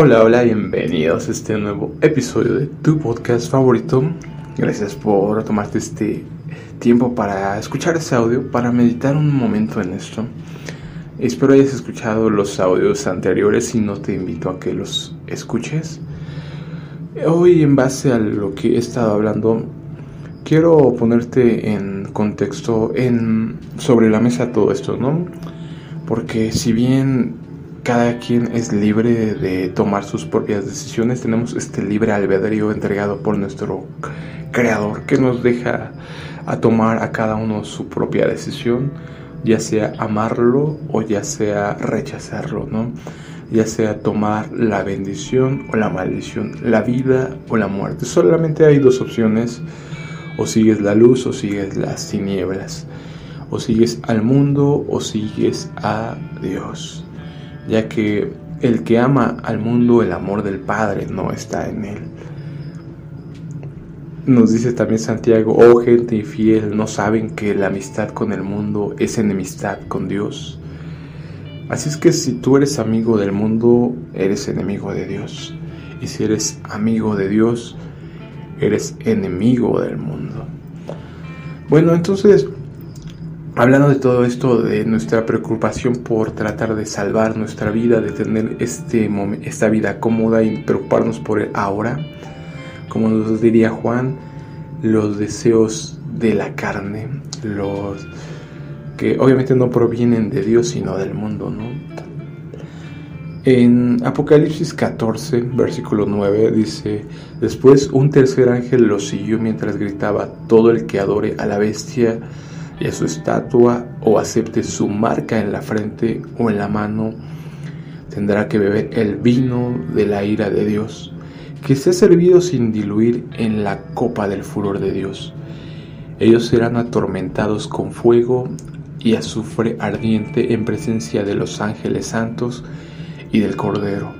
Hola, hola, bienvenidos a este nuevo episodio de tu podcast favorito. Gracias por tomarte este tiempo para escuchar ese audio, para meditar un momento en esto. Espero hayas escuchado los audios anteriores y no te invito a que los escuches. Hoy en base a lo que he estado hablando, quiero ponerte en contexto en sobre la mesa todo esto, ¿no? Porque si bien cada quien es libre de tomar sus propias decisiones, tenemos este libre albedrío entregado por nuestro creador que nos deja a tomar a cada uno su propia decisión, ya sea amarlo o ya sea rechazarlo, ¿no? Ya sea tomar la bendición o la maldición, la vida o la muerte. Solamente hay dos opciones, o sigues la luz o sigues las tinieblas, o sigues al mundo o sigues a Dios, ya que el que ama al mundo, el amor del Padre no está en él. Nos dice también Santiago, oh gente infiel, ¿no saben que la amistad con el mundo es enemistad con Dios? Así es que si tú eres amigo del mundo, eres enemigo de Dios. Y si eres amigo de Dios, eres enemigo del mundo. Bueno, entonces, hablando de todo esto, de nuestra preocupación por tratar de salvar nuestra vida, de tener este esta vida cómoda y preocuparnos por el ahora, como nos diría Juan, los deseos de la carne, los que obviamente no provienen de Dios sino del mundo. En Apocalipsis 14, versículo 9 dice, después un tercer ángel lo siguió mientras gritaba, todo el que adore a la bestia a su estatua o acepte su marca en la frente o en la mano, tendrá que beber el vino de la ira de Dios que se ha servido sin diluir en la copa del furor de Dios. Ellos serán atormentados con fuego y azufre ardiente en presencia de los ángeles santos y del Cordero.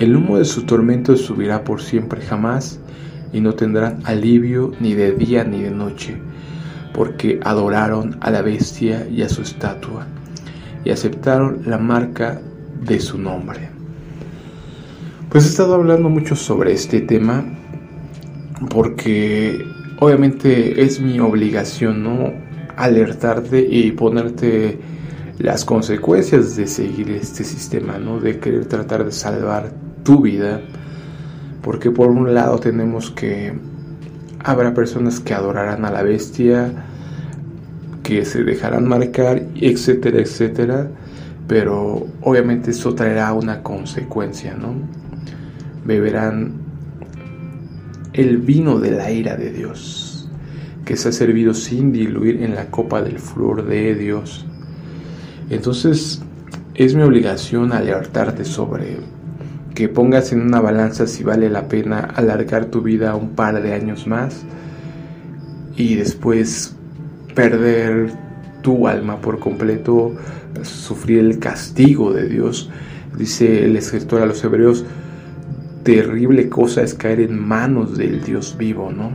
El humo de su tormento subirá por siempre jamás, y no tendrán alivio ni de día ni de noche, porque adoraron a la bestia y a su estatua, y aceptaron la marca de su nombre. Pues he estado hablando mucho sobre este tema porque obviamente es mi obligación, ¿no? Alertarte y ponerte las consecuencias de seguir este sistema, ¿no? De querer tratar de salvar tu vida. Porque por un lado tenemos que habrá personas que adorarán a la bestia, que se dejarán marcar, etcétera, etcétera. Pero obviamente eso traerá una consecuencia, ¿no? beberán el vino de la ira de Dios, que se ha servido sin diluir en la copa del flor de Dios. Entonces es mi obligación alertarte sobre que pongas en una balanza si vale la pena alargar tu vida un par de años más y después perder tu alma por completo, sufrir el castigo de Dios. Dice el escritor a los hebreos, terrible cosa es caer en manos del Dios vivo, ¿no?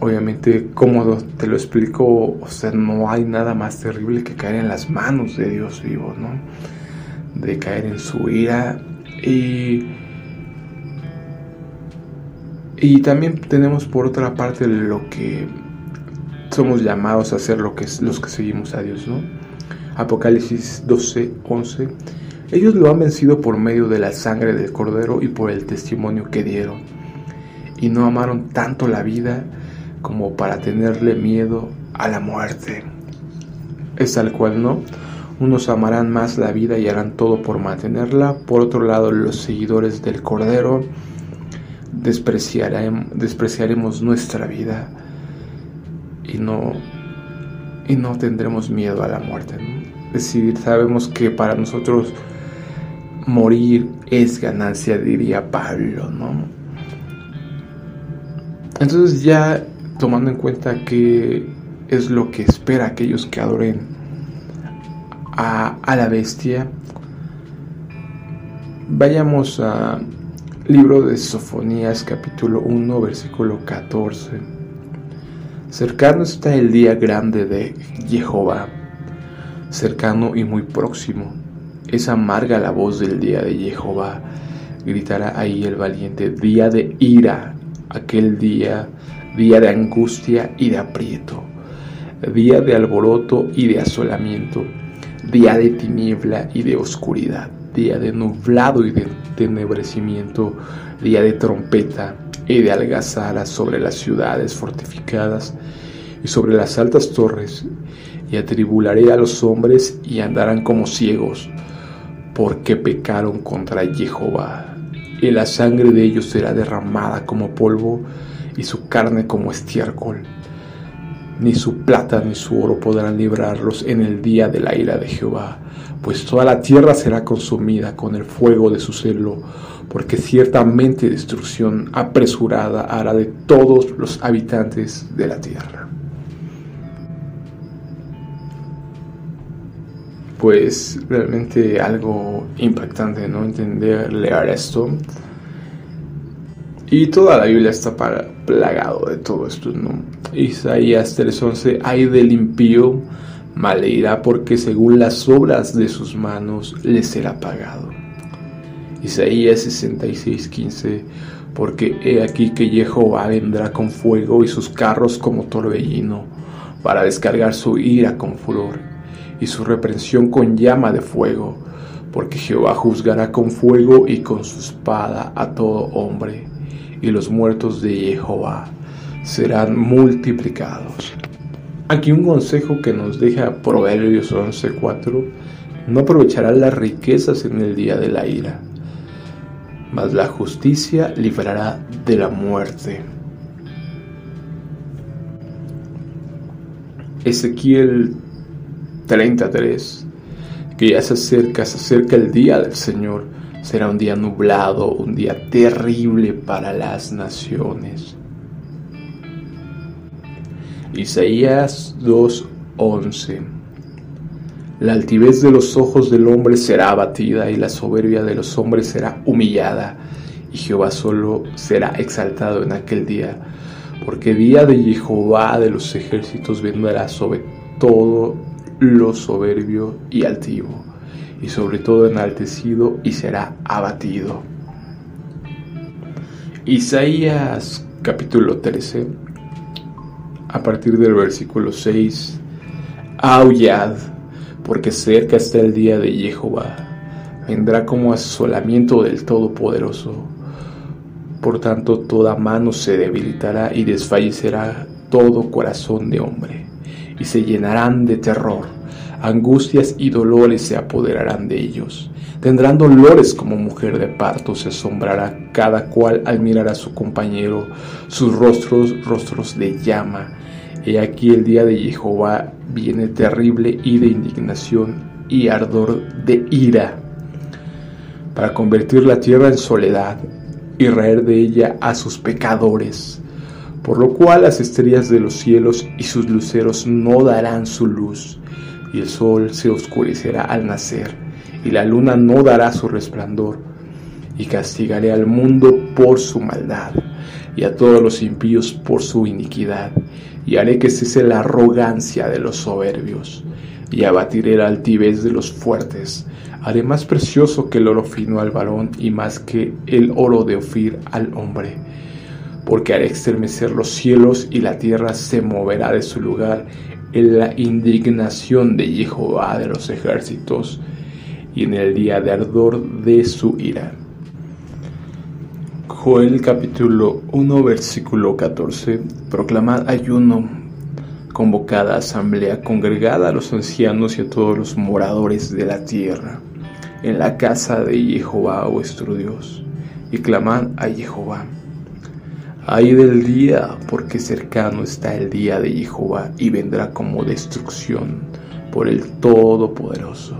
Obviamente, como te lo explico, o sea, no hay nada más terrible que caer en las manos de Dios vivo, ¿no? De caer en su ira y y también tenemos por otra parte lo que somos llamados a hacer lo que los que seguimos a Dios, ¿no? Apocalipsis 12, 11 ellos lo han vencido por medio de la sangre del cordero y por el testimonio que dieron. Y no amaron tanto la vida como para tenerle miedo a la muerte. Es tal cual, ¿no? Unos amarán más la vida y harán todo por mantenerla. Por otro lado, los seguidores del Cordero despreciaremos nuestra vida y no, y no tendremos miedo a la muerte. Es decir, sabemos que para nosotros morir es ganancia, diría Pablo, ¿no? Entonces ya tomando en cuenta que es lo que espera aquellos que adoren a, a la bestia, vayamos a libro de Sofonías capítulo 1 versículo 14. Cercano está el día grande de Jehová, cercano y muy próximo. Es amarga la voz del día de Jehová, gritará ahí el valiente, día de ira, aquel día, día de angustia y de aprieto, día de alboroto y de asolamiento, día de tiniebla y de oscuridad, día de nublado y de tenebrecimiento, día de trompeta y de algazara sobre las ciudades fortificadas y sobre las altas torres, y atribularé a los hombres y andarán como ciegos, porque pecaron contra Jehová. Y la sangre de ellos será derramada como polvo, y su carne como estiércol. Ni su plata ni su oro podrán librarlos en el día de la ira de Jehová, pues toda la tierra será consumida con el fuego de su celo, porque ciertamente destrucción apresurada hará de todos los habitantes de la tierra. Pues realmente algo impactante, ¿no? Entender, leer esto. Y toda la Biblia está plagado de todo esto, ¿no? Isaías 3:11, hay del impío, mal porque según las obras de sus manos le será pagado. Isaías 66:15, porque he aquí que Jehová vendrá con fuego y sus carros como torbellino, para descargar su ira con furor y su reprensión con llama de fuego, porque Jehová juzgará con fuego y con su espada a todo hombre, y los muertos de Jehová serán multiplicados. Aquí un consejo que nos deja Proverbios 11:4, no aprovecharás las riquezas en el día de la ira mas la justicia librará de la muerte. Ezequiel 33, que ya se acerca, se acerca el día del Señor, será un día nublado, un día terrible para las naciones. Isaías 2:11 la altivez de los ojos del hombre será abatida y la soberbia de los hombres será humillada, y Jehová solo será exaltado en aquel día, porque día de Jehová de los ejércitos vendrá sobre todo lo soberbio y altivo, y sobre todo enaltecido y será abatido. Isaías capítulo 13, a partir del versículo 6, aullad porque cerca está el día de Jehová, vendrá como asolamiento del Todopoderoso. Por tanto, toda mano se debilitará y desfallecerá todo corazón de hombre, y se llenarán de terror, angustias y dolores se apoderarán de ellos. Tendrán dolores como mujer de parto, se asombrará cada cual al mirar a su compañero, sus rostros, rostros de llama. He aquí el día de Jehová viene terrible y de indignación y ardor de ira, para convertir la tierra en soledad y raer de ella a sus pecadores, por lo cual las estrellas de los cielos y sus luceros no darán su luz, y el sol se oscurecerá al nacer, y la luna no dará su resplandor, y castigaré al mundo por su maldad, y a todos los impíos por su iniquidad, y haré que cese la arrogancia de los soberbios, y abatiré la altivez de los fuertes. Haré más precioso que el oro fino al varón y más que el oro de Ofir al hombre. Porque haré estremecer los cielos y la tierra se moverá de su lugar en la indignación de Jehová de los ejércitos y en el día de ardor de su ira. Joel capítulo 1 versículo 14. Proclamad ayuno, convocada asamblea, congregada a los ancianos y a todos los moradores de la tierra, en la casa de Jehová vuestro Dios, y clamad a Jehová. Ay del día, porque cercano está el día de Jehová y vendrá como destrucción por el Todopoderoso.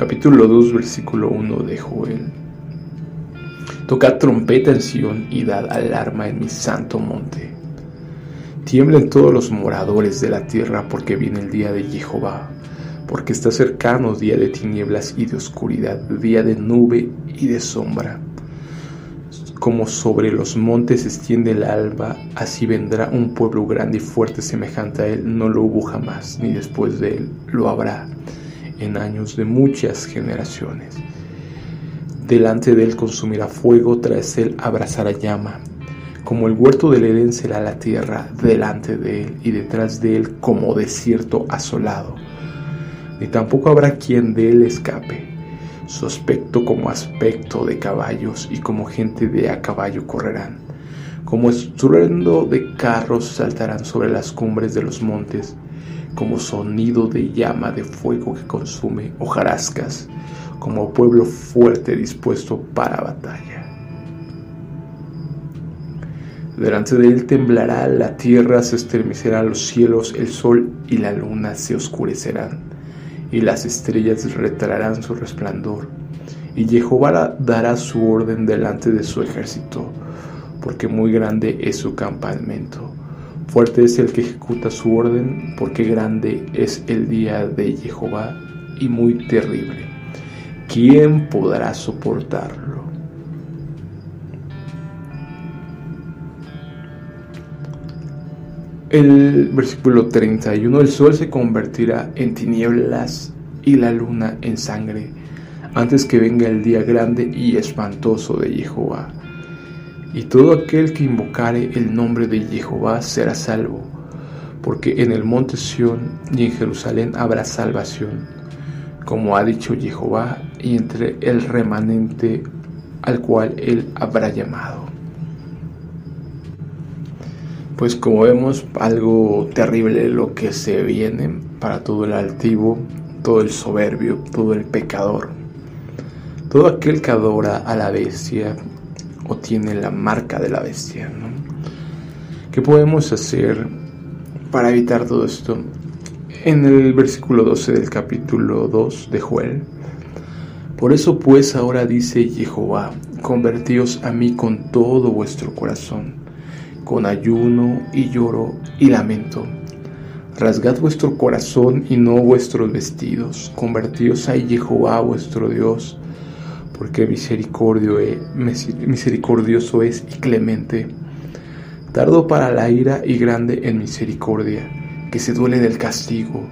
Capítulo 2, versículo 1 de Joel. Tocad trompeta en Sion y dad alarma en mi santo monte. Tiemblen todos los moradores de la tierra porque viene el día de Jehová, porque está cercano día de tinieblas y de oscuridad, día de nube y de sombra, como sobre los montes se extiende el alba, así vendrá un pueblo grande y fuerte semejante a él, no lo hubo jamás, ni después de él lo habrá en años de muchas generaciones. Delante de él consumirá fuego, tras él abrazará llama. Como el huerto del Edén será la tierra delante de él y detrás de él como desierto asolado. Ni tampoco habrá quien de él escape su aspecto como aspecto de caballos y como gente de a caballo correrán. Como estruendo de carros saltarán sobre las cumbres de los montes, como sonido de llama de fuego que consume hojarascas, como pueblo fuerte dispuesto para batalla. Delante de él temblará la tierra, se estremecerán los cielos, el sol y la luna se oscurecerán y las estrellas retrarán su resplandor. Y Jehová dará su orden delante de su ejército, porque muy grande es su campamento. Fuerte es el que ejecuta su orden, porque grande es el día de Jehová y muy terrible. ¿Quién podrá soportarlo? El versículo 31, el sol se convertirá en tinieblas y la luna en sangre, antes que venga el día grande y espantoso de Jehová. Y todo aquel que invocare el nombre de Jehová será salvo, porque en el monte Sión y en Jerusalén habrá salvación, como ha dicho Jehová, y entre el remanente al cual él habrá llamado. Pues como vemos algo terrible lo que se viene para todo el altivo, todo el soberbio, todo el pecador, todo aquel que adora a la bestia o tiene la marca de la bestia. ¿no? ¿Qué podemos hacer para evitar todo esto? En el versículo 12 del capítulo 2 de Joel, por eso pues ahora dice Jehová, convertíos a mí con todo vuestro corazón con ayuno y lloro y lamento. Rasgad vuestro corazón y no vuestros vestidos, convertíos a Jehová vuestro Dios, porque misericordio es, misericordioso es y clemente, tardo para la ira y grande en misericordia, que se duele del castigo.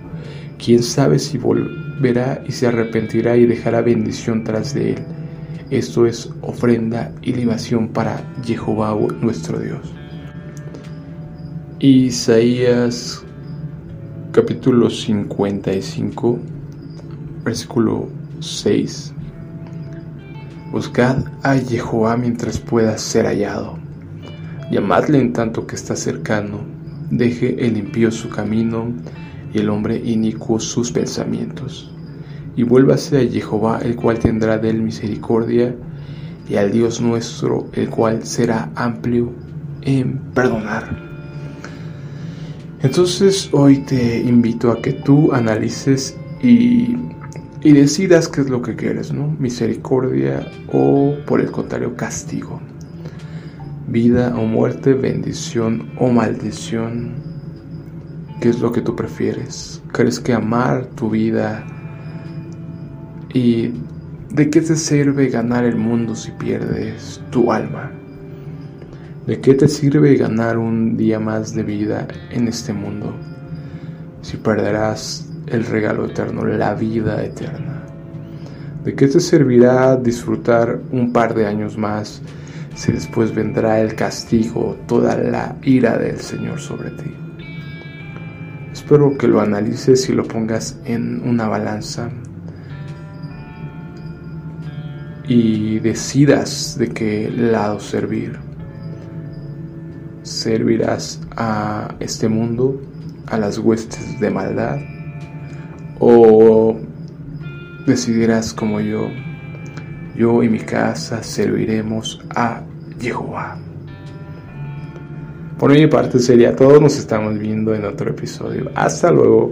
Quién sabe si volverá y se arrepentirá y dejará bendición tras de él. Esto es ofrenda y libación para Jehová nuestro Dios. Isaías capítulo 55, versículo 6. Buscad a Jehová mientras pueda ser hallado. Llamadle en tanto que está cercano. Deje el impío su camino y el hombre inicuo sus pensamientos. Y vuélvase a Jehová, el cual tendrá de él misericordia, y al Dios nuestro, el cual será amplio en perdonar. Entonces hoy te invito a que tú analices y, decidas qué es lo que quieres, ¿no? Misericordia o por el contrario castigo. Vida o muerte, bendición o maldición. ¿Qué es lo que tú prefieres? ¿Crees que amar tu vida y de qué te sirve ganar el mundo si pierdes tu alma? ¿De qué te sirve ganar un día más de vida en este mundo si perderás el regalo eterno, la vida eterna? ¿De qué te servirá disfrutar un par de años más si después vendrá el castigo, toda la ira del Señor sobre ti? Espero que lo analices y lo pongas en una balanza y decidas de qué lado servir servirás a este mundo, a las huestes de maldad, o decidirás como yo, yo y mi casa serviremos a Jehová. Por mi parte sería todo, nos estamos viendo en otro episodio. Hasta luego.